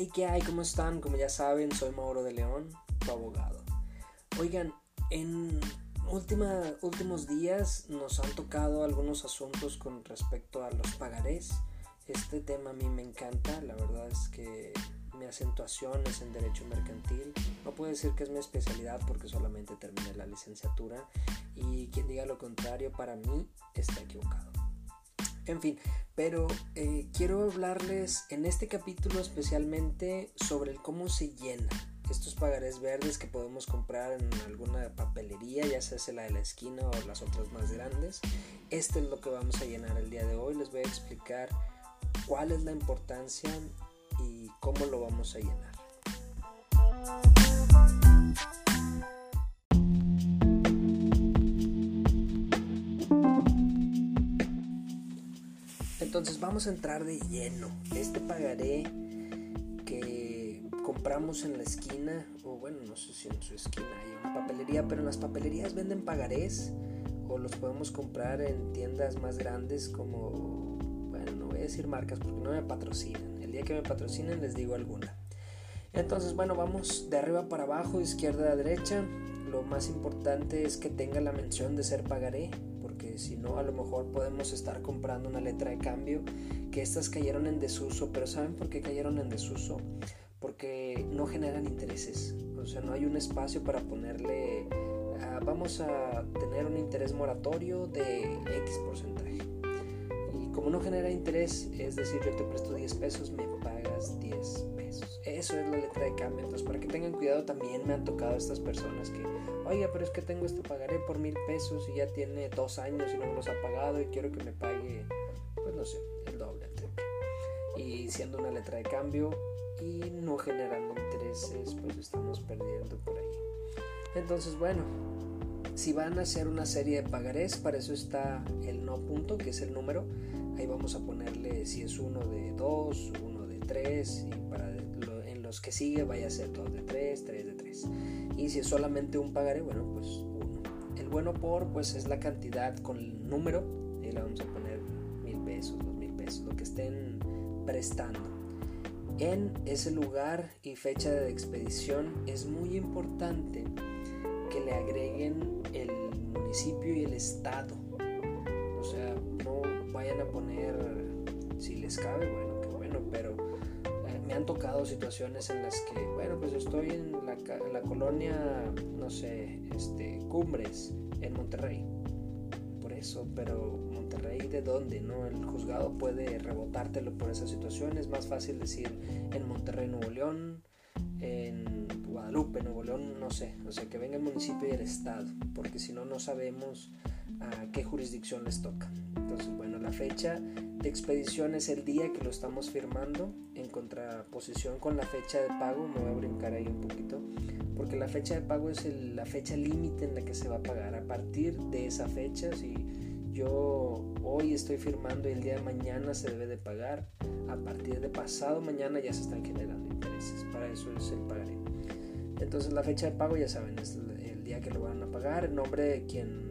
Hey, ¿qué hay? ¿Cómo están? Como ya saben, soy Mauro de León, tu abogado. Oigan, en última, últimos días nos han tocado algunos asuntos con respecto a los pagarés. Este tema a mí me encanta, la verdad es que mi acentuación es en derecho mercantil. No puedo decir que es mi especialidad porque solamente terminé la licenciatura y quien diga lo contrario para mí está equivocado. En fin, pero eh, quiero hablarles en este capítulo especialmente sobre cómo se llena estos pagarés verdes que podemos comprar en alguna papelería, ya sea la de la esquina o las otras más grandes. Este es lo que vamos a llenar el día de hoy. Les voy a explicar cuál es la importancia y cómo lo vamos a llenar. Entonces vamos a entrar de lleno. Este pagaré que compramos en la esquina, o bueno, no sé si en su esquina hay una papelería, pero en las papelerías venden pagarés o los podemos comprar en tiendas más grandes como, bueno, no voy a decir marcas porque no me patrocinan. El día que me patrocinen les digo alguna. Entonces, bueno, vamos de arriba para abajo, izquierda a derecha. Lo más importante es que tenga la mención de ser pagaré si no a lo mejor podemos estar comprando una letra de cambio que estas cayeron en desuso, pero ¿saben por qué cayeron en desuso? Porque no generan intereses, o sea, no hay un espacio para ponerle, ah, vamos a tener un interés moratorio de X porcentaje. Como no genera interés, es decir, yo te presto 10 pesos, me pagas 10 pesos. Eso es la letra de cambio. Entonces, para que tengan cuidado, también me han tocado estas personas que oiga, pero es que tengo este pagaré por mil pesos y ya tiene dos años y no me los ha pagado y quiero que me pague, pues no sé, el doble, el triple. Y siendo una letra de cambio y no generando intereses, pues estamos perdiendo por ahí. Entonces, bueno, si van a hacer una serie de pagarés, para eso está el no punto, que es el número. Ahí vamos a ponerle si es uno de dos, uno de tres, y para en los que sigue vaya a ser dos de tres, tres de tres. Y si es solamente un pagaré, bueno, pues uno. El bueno por, pues es la cantidad con el número. Y le vamos a poner mil pesos, dos mil pesos, lo que estén prestando. En ese lugar y fecha de expedición es muy importante que le agreguen el municipio y el estado. Vayan a poner, si les cabe, bueno, qué bueno, pero me han tocado situaciones en las que, bueno, pues estoy en la, colonia, no sé, este, Cumbres, en Monterrey. Por eso, pero Monterrey, ¿de dónde? ¿No? El juzgado puede rebotártelo por esa situación. Es más fácil decir en Monterrey, Nuevo León, en Guadalupe, Nuevo León, no sé. O sea, que venga el municipio y el estado, porque si no, no sabemos a qué jurisdicción les toca. Entonces, bueno, la fecha de expedición es el día que lo estamos firmando en contraposición con la fecha de pago. Me voy a brincar ahí un poquito porque la fecha de pago es la fecha límite en la que se va a pagar. A partir de esa fecha, si yo hoy estoy firmando y el día de mañana se debe de pagar, a partir de pasado mañana ya se están generando intereses. Para eso es el pagaré. Entonces la fecha de pago ya saben, es el día que lo van a pagar, el nombre de quien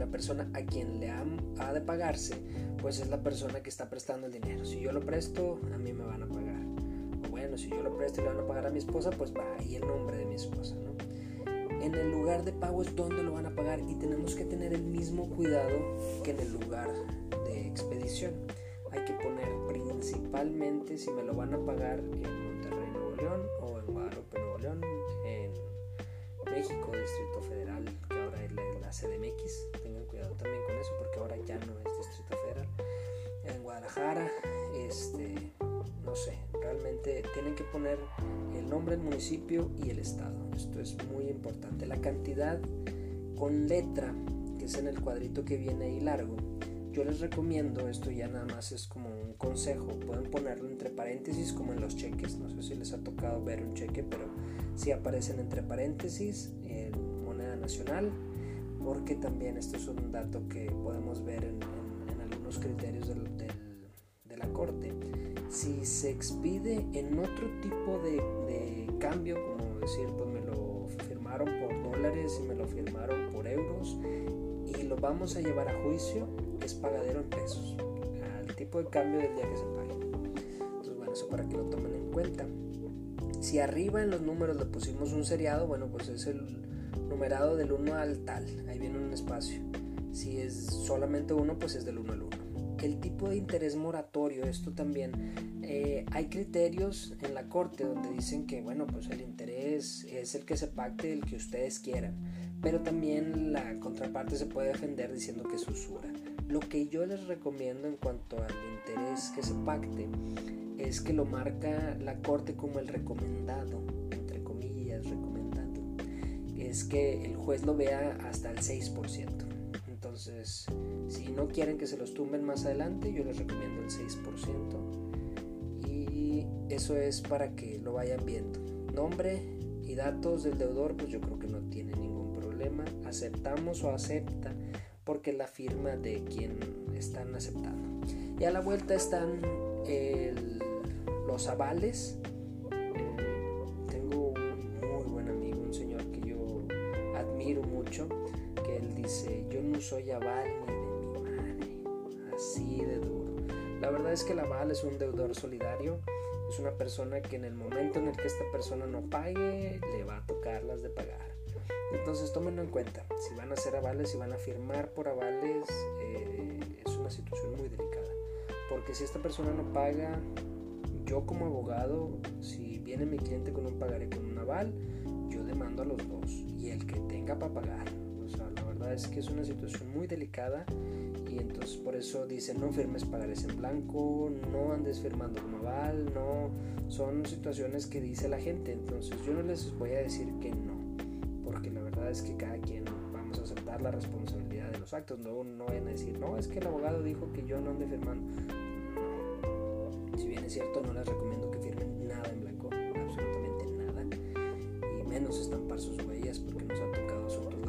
la persona a quien le ha, de pagarse, pues es la persona que está prestando el dinero. Si yo lo presto, a mí me van a pagar. Bueno, si yo lo presto y le van a pagar a mi esposa, pues va ahí el nombre de mi esposa, ¿no? En el lugar de pago es donde lo van a pagar y tenemos que tener el mismo cuidado que en el lugar de expedición. Hay que poner principalmente si me lo van a pagar en Monterrey, Nuevo León o en Guadalupe, Nuevo León, en México, Distrito Federal, que ahora es la CDMX, ya no es Distrito Federal. En Guadalajara, este, no sé, realmente tienen que poner el nombre del municipio y el estado. Esto es muy importante. La cantidad con letra, que es en el cuadrito que viene ahí largo, yo les recomiendo, esto ya nada más es como un consejo, pueden ponerlo entre paréntesis como en los cheques, no sé si les ha tocado ver un cheque, pero si aparecen entre paréntesis en moneda nacional, porque también esto es un dato que podemos ver en, algunos criterios de la Corte. Si se expide en otro tipo de, cambio, como decir, pues me lo firmaron por dólares y me lo firmaron por euros y lo vamos a llevar a juicio, es pagadero en pesos, al tipo de cambio del día que se pague. Entonces, bueno, eso para que lo tomen en cuenta. Si arriba en los números le pusimos un seriado, bueno, pues es el numerado del 1 al tal, ahí viene un espacio. Si es solamente uno, pues es del 1 al 1. El tipo de interés moratorio, esto también, eh, hay criterios en la corte donde dicen que, bueno, pues el interés es el que se pacte, el que ustedes quieran, pero también la contraparte se puede defender diciendo que es usura. Lo que yo les recomiendo en cuanto al interés que se pacte es que lo marca la corte como el recomendado, es que el juez lo vea hasta el 6%. Entonces, si no quieren que se los tumben más adelante, yo les recomiendo el 6%. Y eso es para que lo vayan viendo. Nombre y datos del deudor, pues yo creo que no tiene ningún problema. Aceptamos o acepta porque la firma de quien están aceptando. Y a la vuelta están los avales. Dice, yo no soy aval ni de mi madre, así de duro. La verdad es que el aval es un deudor solidario, es una persona que en el momento en el que esta persona no pague, le va a tocar las de pagar. Entonces tómenlo en cuenta. Si van a hacer avales, si van a firmar por avales, eh, es una situación muy delicada. Porque si esta persona no paga, yo como abogado, si viene mi cliente con un pagaré con un aval, yo demando a los dos. Y el que tenga para pagar. Es que es una situación muy delicada. Y entonces por eso dicen no firmes pagarés en blanco, no andes firmando como aval, no. Son situaciones que dice la gente. Entonces yo no les voy a decir que no porque la verdad es que cada quien vamos a aceptar la responsabilidad de los actos, no, no vayan a decir, no, es que el abogado dijo que yo no ande firmando. Si bien es cierto, no les recomiendo que firmen nada en blanco, absolutamente nada, y menos estampar sus huellas, porque nos ha tocado asuntos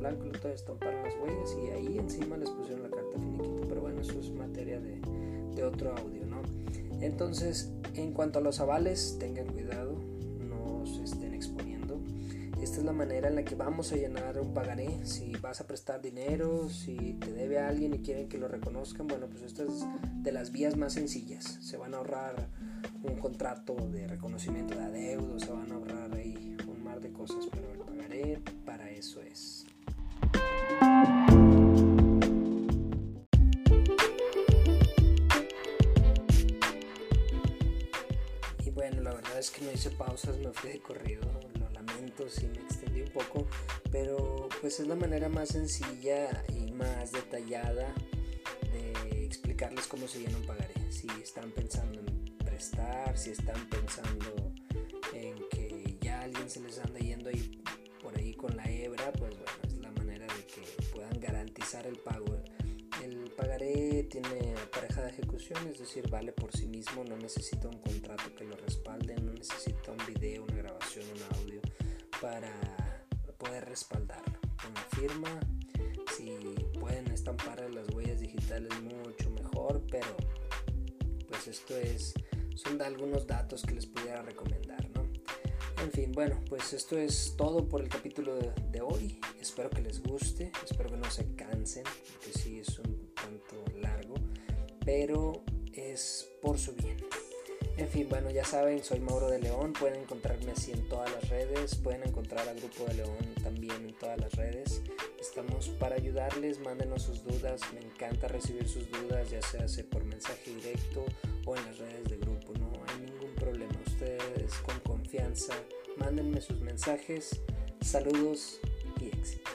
blanco y luego estamparon las huellas y ahí encima les pusieron la carta finiquito, pero bueno, eso es materia de, de otro audio, ¿no? Entonces, en cuanto a los avales, tengan cuidado, esta es la manera en la que vamos a llenar un pagaré. Si vas a prestar dinero, si te debe alguien y quieren que lo reconozcan, bueno, pues esta es de las vías más sencillas. Se van a ahorrar un contrato de reconocimiento de adeudos, se van a ahorrar ahí un mar de cosas, pero el pagaré para eso es. Bueno, la verdad es que no hice pausas, me fui de corrido si me extendí un poco, pero pues es la manera más sencilla y más detallada de explicarles cómo se llena un pagaré. Si están pensando en prestar, si están pensando en que ya alguien se les anda yendo ahí por ahí con la hebra, pues bueno, es la manera de que puedan garantizar el pago. Tiene pareja de ejecución, es decir, vale por sí mismo, no necesita un contrato que lo respalde, no necesita un video, una grabación, un audio para poder respaldarlo. Una firma, si pueden estampar las huellas digitales mucho mejor, pero pues esto es, son algunos datos que les pudiera recomendar, ¿no? En fin, bueno, pues esto es todo por el capítulo de, de hoy. Espero que les guste, espero que no se cansen, pero es por su bien. En fin, bueno, ya saben, soy Mauro de León, pueden encontrarme así en todas las redes, pueden encontrar al Grupo de León también en todas las redes. Estamos para ayudarles, mándenos sus dudas, me encanta recibir sus dudas, ya sea por mensaje directo o en las redes de grupo, no hay ningún problema. Ustedes con confianza, mándenme sus mensajes, saludos y éxito.